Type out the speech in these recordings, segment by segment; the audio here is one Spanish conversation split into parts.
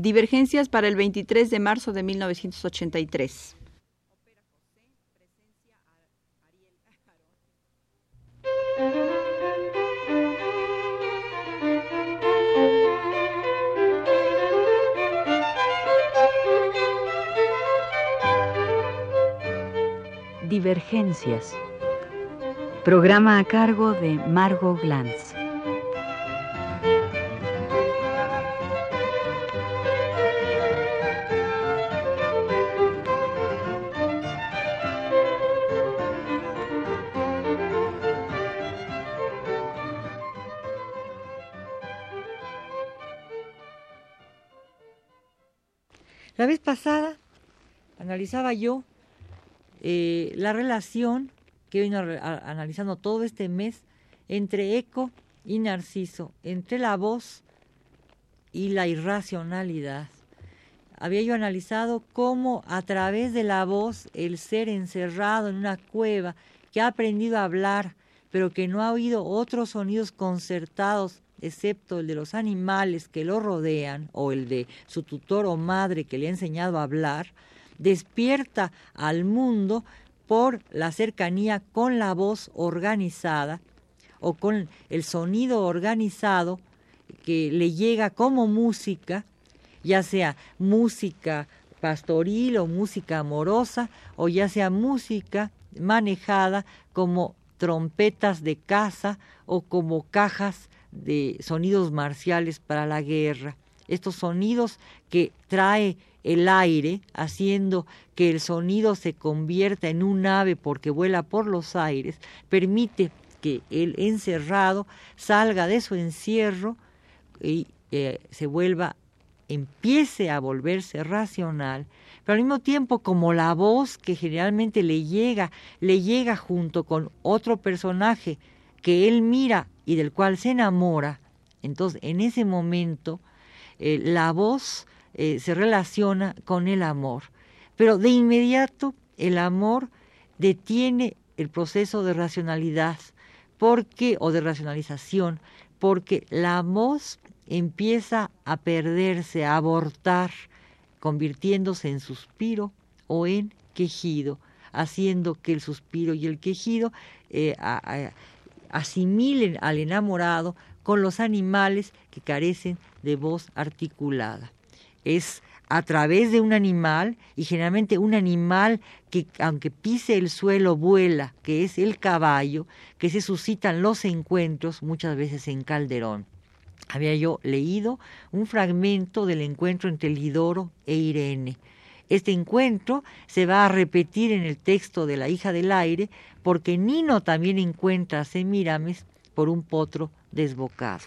Divergencias para el 23 de marzo de 1983. Divergencias. Programa a cargo de Margot Glantz. Pasada analizaba yo eh, la relación que vino analizando todo este mes entre Eco y Narciso, entre la voz y la irracionalidad. Había yo analizado cómo a través de la voz el ser encerrado en una cueva que ha aprendido a hablar, pero que no ha oído otros sonidos concertados excepto el de los animales que lo rodean o el de su tutor o madre que le ha enseñado a hablar, despierta al mundo por la cercanía con la voz organizada o con el sonido organizado que le llega como música, ya sea música pastoril o música amorosa o ya sea música manejada como trompetas de caza o como cajas de sonidos marciales para la guerra. Estos sonidos que trae el aire, haciendo que el sonido se convierta en un ave porque vuela por los aires, permite que el encerrado salga de su encierro y eh, se vuelva, empiece a volverse racional, pero al mismo tiempo como la voz que generalmente le llega, le llega junto con otro personaje que él mira y del cual se enamora, entonces en ese momento eh, la voz eh, se relaciona con el amor. Pero de inmediato el amor detiene el proceso de racionalidad porque o de racionalización porque la voz empieza a perderse, a abortar, convirtiéndose en suspiro o en quejido, haciendo que el suspiro y el quejido eh, asimilen al enamorado con los animales que carecen de voz articulada. Es a través de un animal y generalmente un animal que aunque pise el suelo vuela, que es el caballo, que se suscitan los encuentros muchas veces en Calderón. Había yo leído un fragmento del encuentro entre Lidoro e Irene. Este encuentro se va a repetir en el texto de la hija del aire porque Nino también encuentra a Semiramis por un potro desbocado.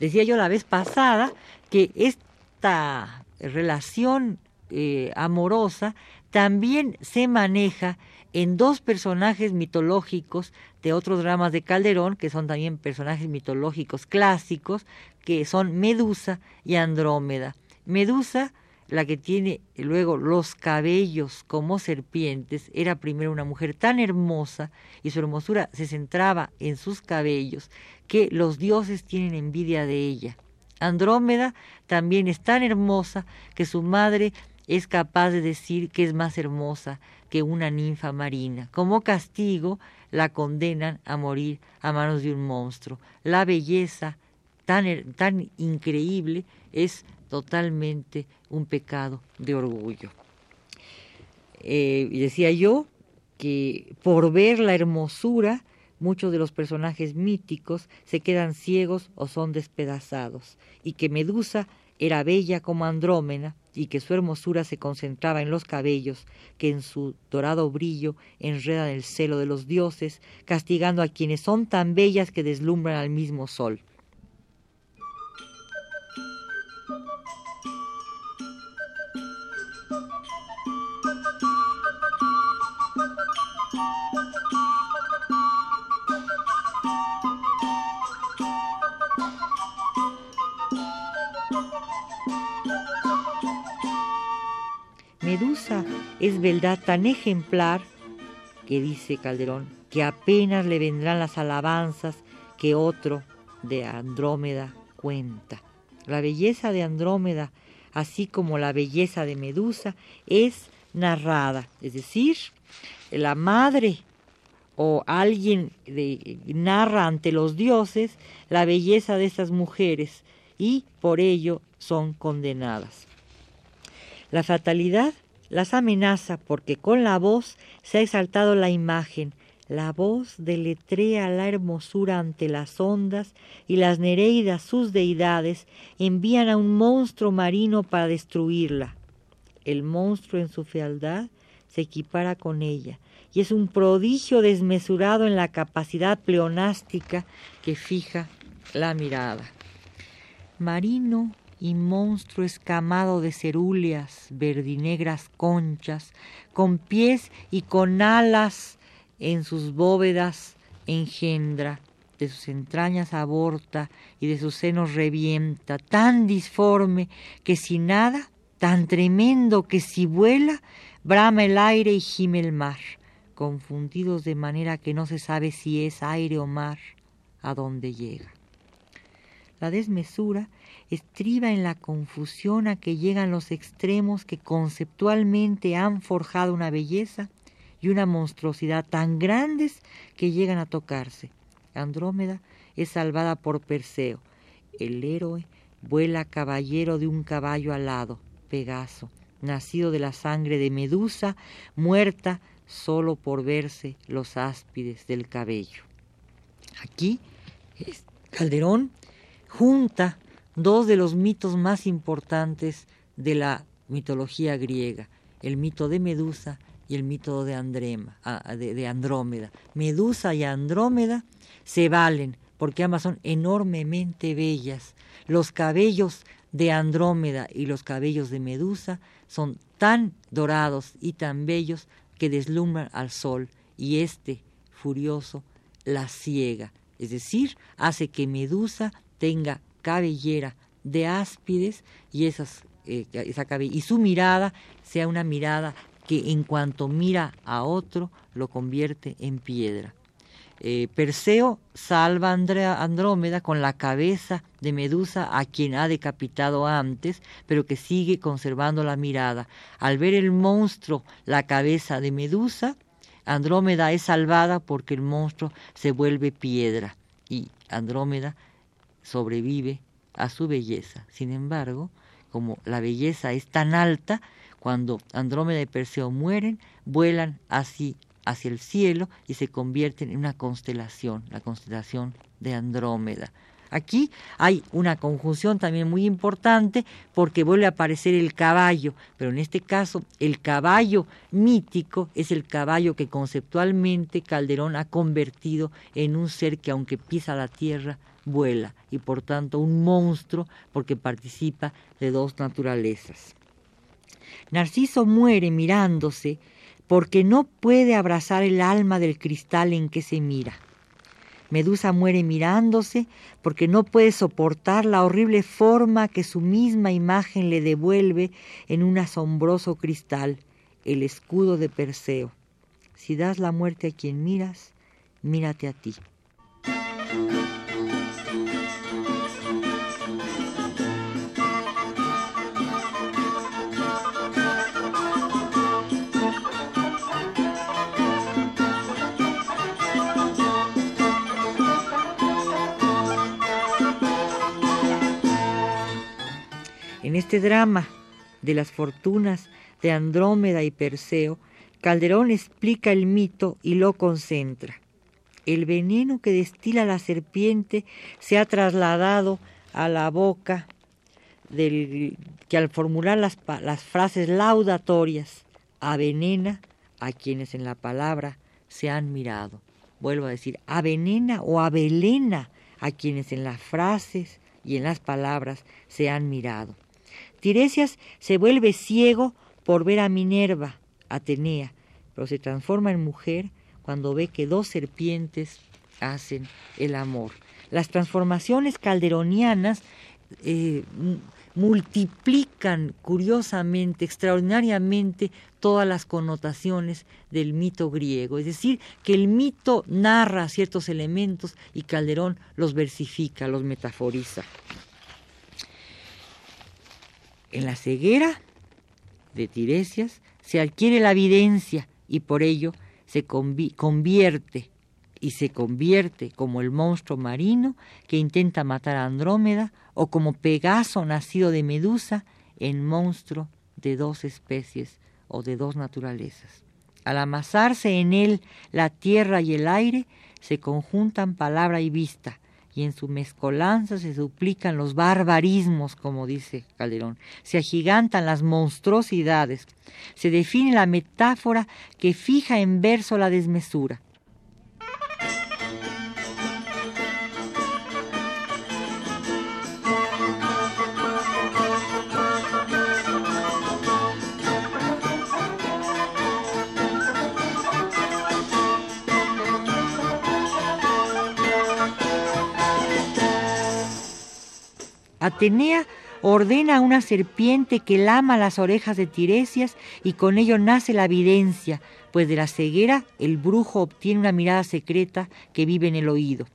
Decía yo la vez pasada que esta relación eh, amorosa también se maneja en dos personajes mitológicos de otros dramas de Calderón, que son también personajes mitológicos clásicos, que son Medusa y Andrómeda. Medusa la que tiene luego los cabellos como serpientes, era primero una mujer tan hermosa y su hermosura se centraba en sus cabellos que los dioses tienen envidia de ella. Andrómeda también es tan hermosa que su madre es capaz de decir que es más hermosa que una ninfa marina. Como castigo la condenan a morir a manos de un monstruo. La belleza tan, tan increíble es totalmente un pecado de orgullo. Eh, decía yo que por ver la hermosura, muchos de los personajes míticos se quedan ciegos o son despedazados, y que Medusa era bella como Andrómena, y que su hermosura se concentraba en los cabellos, que en su dorado brillo enredan el celo de los dioses, castigando a quienes son tan bellas que deslumbran al mismo sol. Medusa es verdad tan ejemplar que dice Calderón que apenas le vendrán las alabanzas que otro de Andrómeda cuenta. La belleza de Andrómeda, así como la belleza de Medusa, es narrada, es decir, la madre o alguien narra ante los dioses la belleza de estas mujeres y por ello son condenadas. La fatalidad las amenaza porque con la voz se ha exaltado la imagen, la voz deletrea la hermosura ante las ondas y las Nereidas, sus deidades, envían a un monstruo marino para destruirla. El monstruo en su fealdad se equipara con ella y es un prodigio desmesurado en la capacidad pleonástica que fija la mirada. Marino y monstruo escamado de cerúleas, verdinegras conchas, con pies y con alas en sus bóvedas engendra, de sus entrañas aborta y de sus senos revienta, tan disforme que si nada, tan tremendo que si vuela, brama el aire y gime el mar confundidos de manera que no se sabe si es aire o mar a dónde llega. La desmesura estriba en la confusión a que llegan los extremos que conceptualmente han forjado una belleza y una monstruosidad tan grandes que llegan a tocarse. Andrómeda es salvada por Perseo. El héroe vuela caballero de un caballo alado, Pegaso, nacido de la sangre de Medusa, muerta solo por verse los áspides del cabello. Aquí Calderón junta dos de los mitos más importantes de la mitología griega, el mito de Medusa y el mito de, ah, de, Andrómeda. Medusa y Andrómeda se valen porque ambas son enormemente bellas. Los cabellos de Andrómeda y los cabellos de Medusa son tan dorados y tan bellos que deslumbran al sol y éste, furioso, la ciega, es decir, hace que Medusa tenga cabellera de áspides y, esas, eh, esa y su mirada sea una mirada que en cuanto mira a otro lo convierte en piedra. Eh, Perseo salva a Andrómeda con la cabeza de Medusa a quien ha decapitado antes, pero que sigue conservando la mirada. Al ver el monstruo la cabeza de Medusa, Andrómeda es salvada porque el monstruo se vuelve piedra y Andrómeda sobrevive a su belleza. Sin embargo, como la belleza es tan alta, cuando Andrómeda y Perseo mueren, vuelan así hacia el cielo y se convierten en una constelación, la constelación de Andrómeda. Aquí hay una conjunción también muy importante porque vuelve a aparecer el caballo, pero en este caso el caballo mítico es el caballo que conceptualmente Calderón ha convertido en un ser que aunque pisa la tierra, vuela y por tanto un monstruo porque participa de dos naturalezas. Narciso muere mirándose porque no puede abrazar el alma del cristal en que se mira. Medusa muere mirándose porque no puede soportar la horrible forma que su misma imagen le devuelve en un asombroso cristal, el escudo de Perseo. Si das la muerte a quien miras, mírate a ti. En este drama de las fortunas de Andrómeda y Perseo, Calderón explica el mito y lo concentra. El veneno que destila la serpiente se ha trasladado a la boca del que al formular las, las frases laudatorias avenena a quienes en la palabra se han mirado. Vuelvo a decir, avenena o avelena a quienes en las frases y en las palabras se han mirado. Tiresias se vuelve ciego por ver a Minerva, Atenea, pero se transforma en mujer cuando ve que dos serpientes hacen el amor. Las transformaciones calderonianas eh, multiplican curiosamente, extraordinariamente, todas las connotaciones del mito griego. Es decir, que el mito narra ciertos elementos y Calderón los versifica, los metaforiza. En la ceguera de Tiresias se adquiere la evidencia y por ello se convierte y se convierte como el monstruo marino que intenta matar a Andrómeda o como Pegaso nacido de Medusa en monstruo de dos especies o de dos naturalezas. Al amasarse en él la tierra y el aire, se conjuntan palabra y vista, y en su mezcolanza se duplican los barbarismos, como dice Calderón, se agigantan las monstruosidades, se define la metáfora que fija en verso la desmesura. Atenea ordena a una serpiente que lama las orejas de Tiresias y con ello nace la evidencia, pues de la ceguera el brujo obtiene una mirada secreta que vive en el oído.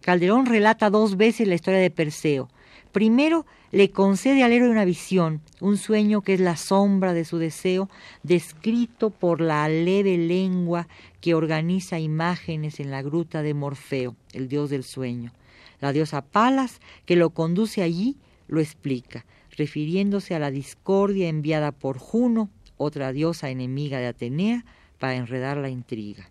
Calderón relata dos veces la historia de Perseo. Primero, le concede al héroe una visión, un sueño que es la sombra de su deseo, descrito por la leve lengua que organiza imágenes en la gruta de Morfeo, el dios del sueño. La diosa Palas, que lo conduce allí, lo explica, refiriéndose a la discordia enviada por Juno, otra diosa enemiga de Atenea, para enredar la intriga.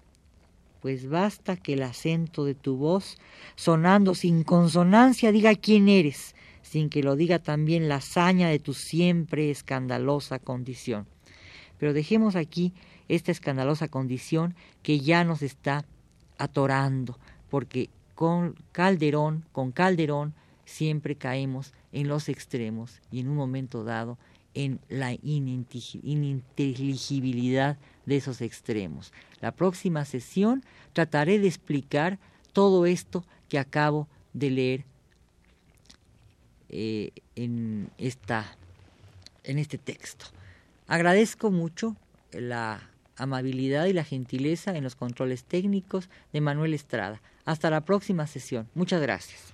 Pues basta que el acento de tu voz, sonando sin consonancia, diga quién eres, sin que lo diga también la hazaña de tu siempre escandalosa condición. Pero dejemos aquí esta escandalosa condición que ya nos está atorando, porque con Calderón, con Calderón siempre caemos en los extremos y en un momento dado en la ininteligibilidad de esos extremos. La próxima sesión trataré de explicar todo esto que acabo de leer eh, en, esta, en este texto. Agradezco mucho la amabilidad y la gentileza en los controles técnicos de Manuel Estrada. Hasta la próxima sesión. Muchas gracias.